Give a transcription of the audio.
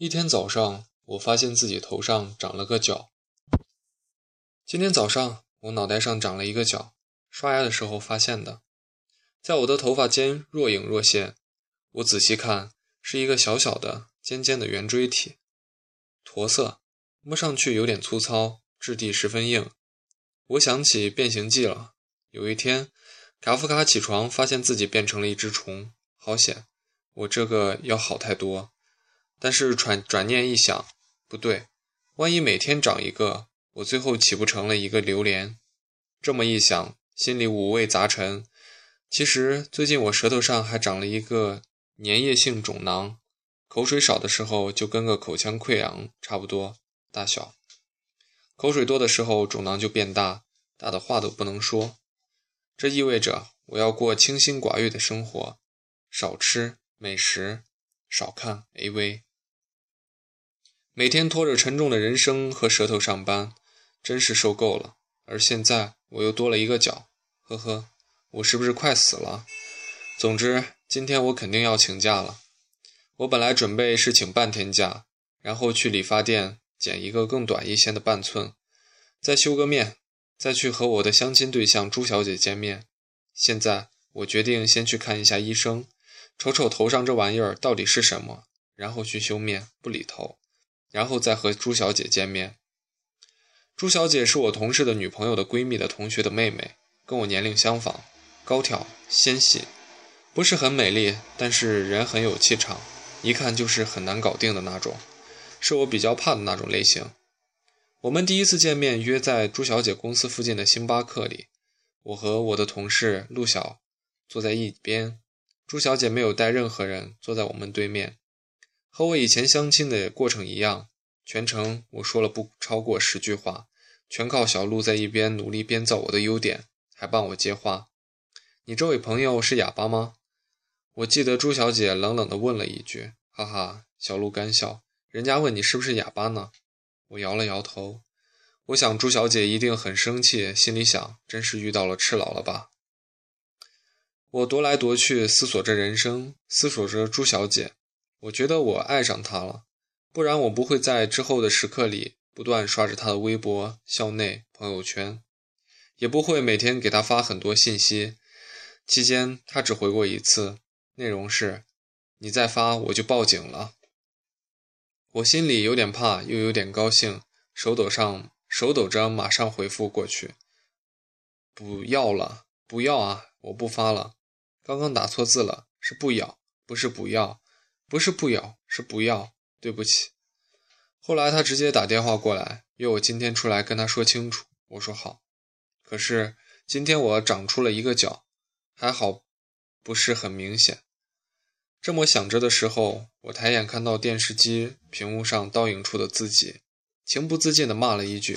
一天早上，我发现自己头上长了个角。今天早上，我脑袋上长了一个角，刷牙的时候发现的，在我的头发间若隐若现。我仔细看，是一个小小的、尖尖的圆锥体，驼色，摸上去有点粗糙，质地十分硬。我想起《变形记》了。有一天，卡夫卡起床，发现自己变成了一只虫，好险！我这个要好太多。但是转转念一想，不对，万一每天长一个，我最后岂不成了一个榴莲？这么一想，心里五味杂陈。其实最近我舌头上还长了一个粘液性肿囊，口水少的时候就跟个口腔溃疡差不多大小，口水多的时候肿囊就变大，大的话都不能说。这意味着我要过清心寡欲的生活，少吃美食，少看 AV。每天拖着沉重的人生和舌头上班，真是受够了。而现在我又多了一个角，呵呵，我是不是快死了？总之，今天我肯定要请假了。我本来准备是请半天假，然后去理发店剪一个更短一些的半寸，再修个面，再去和我的相亲对象朱小姐见面。现在我决定先去看一下医生，瞅瞅头上这玩意儿到底是什么，然后去修面不理头。然后再和朱小姐见面。朱小姐是我同事的女朋友的闺蜜的同学的妹妹，跟我年龄相仿，高挑纤细，不是很美丽，但是人很有气场，一看就是很难搞定的那种，是我比较怕的那种类型。我们第一次见面约在朱小姐公司附近的星巴克里，我和我的同事陆晓坐在一边，朱小姐没有带任何人，坐在我们对面。和我以前相亲的过程一样，全程我说了不超过十句话，全靠小鹿在一边努力编造我的优点，还帮我接话。你这位朋友是哑巴吗？我记得朱小姐冷冷地问了一句。哈哈，小鹿干笑。人家问你是不是哑巴呢？我摇了摇头。我想朱小姐一定很生气，心里想：真是遇到了赤佬了吧？我踱来踱去，思索着人生，思索着朱小姐。我觉得我爱上他了，不然我不会在之后的时刻里不断刷着他的微博、校内朋友圈，也不会每天给他发很多信息。期间他只回过一次，内容是：“你再发我就报警了。”我心里有点怕，又有点高兴，手抖上手抖着，马上回复过去：“不要了，不要啊，我不发了。刚刚打错字了，是不咬，不是不要。”不是不咬，是不要。对不起。后来他直接打电话过来，约我今天出来跟他说清楚。我说好。可是今天我长出了一个角，还好不是很明显。这么想着的时候，我抬眼看到电视机屏幕上倒影处的自己，情不自禁地骂了一句。